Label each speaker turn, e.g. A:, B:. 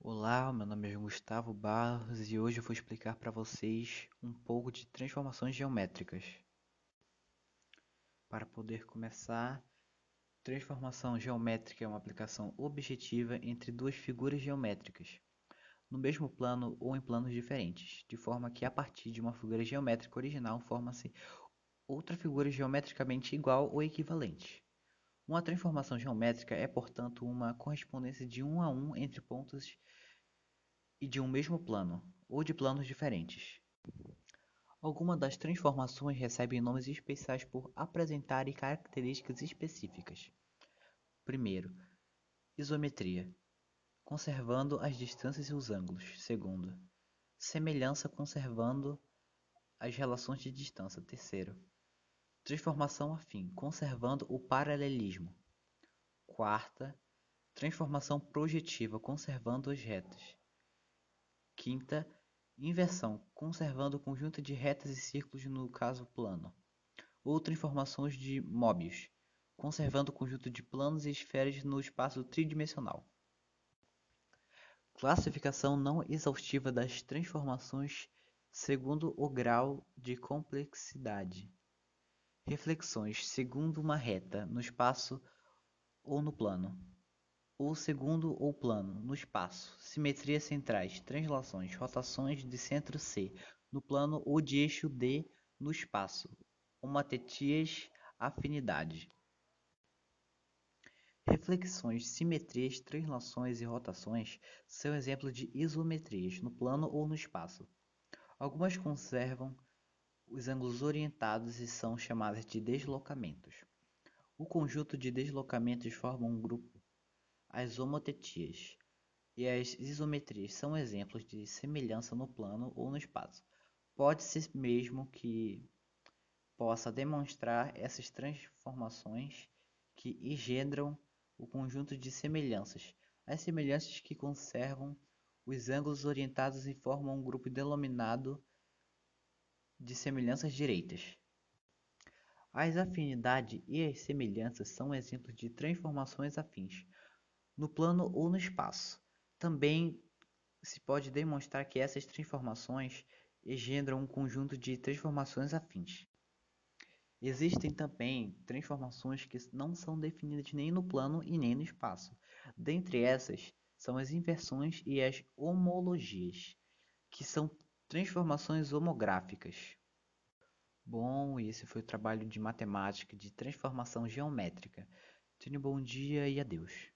A: Olá, meu nome é Gustavo Barros e hoje eu vou explicar para vocês um pouco de transformações geométricas. Para poder começar, transformação geométrica é uma aplicação objetiva entre duas figuras geométricas, no mesmo plano ou em planos diferentes, de forma que a partir de uma figura geométrica original forma-se outra figura geometricamente igual ou equivalente. Uma transformação geométrica é, portanto, uma correspondência de um a um entre pontos e de um mesmo plano, ou de planos diferentes. Algumas das transformações recebem nomes especiais por apresentarem características específicas. Primeiro, isometria, conservando as distâncias e os ângulos. Segundo, semelhança, conservando as relações de distância. Terceiro, Transformação afim, conservando o paralelismo. Quarta, transformação projetiva, conservando as retas. Quinta, inversão, conservando o conjunto de retas e círculos no caso plano. Ou transformações de Möbius, conservando o conjunto de planos e esferas no espaço tridimensional. Classificação não exaustiva das transformações segundo o grau de complexidade. Reflexões segundo uma reta no espaço ou no plano, ou segundo ou plano no espaço, simetrias centrais, translações, rotações de centro C no plano ou de eixo D no espaço, homotetias, afinidade. Reflexões, simetrias, translações e rotações são exemplos de isometrias no plano ou no espaço. Algumas conservam os ângulos orientados e são chamados de deslocamentos. O conjunto de deslocamentos forma um grupo. As homotetias e as isometrias são exemplos de semelhança no plano ou no espaço. Pode-se mesmo que possa demonstrar essas transformações que engendram o conjunto de semelhanças, as semelhanças que conservam os ângulos orientados e formam um grupo denominado de semelhanças direitas. As afinidades e as semelhanças são exemplos de transformações afins, no plano ou no espaço. Também se pode demonstrar que essas transformações engendram um conjunto de transformações afins. Existem também transformações que não são definidas nem no plano e nem no espaço. Dentre essas são as inversões e as homologias, que são Transformações homográficas. Bom, esse foi o trabalho de matemática de transformação geométrica. Tenha um bom dia e adeus.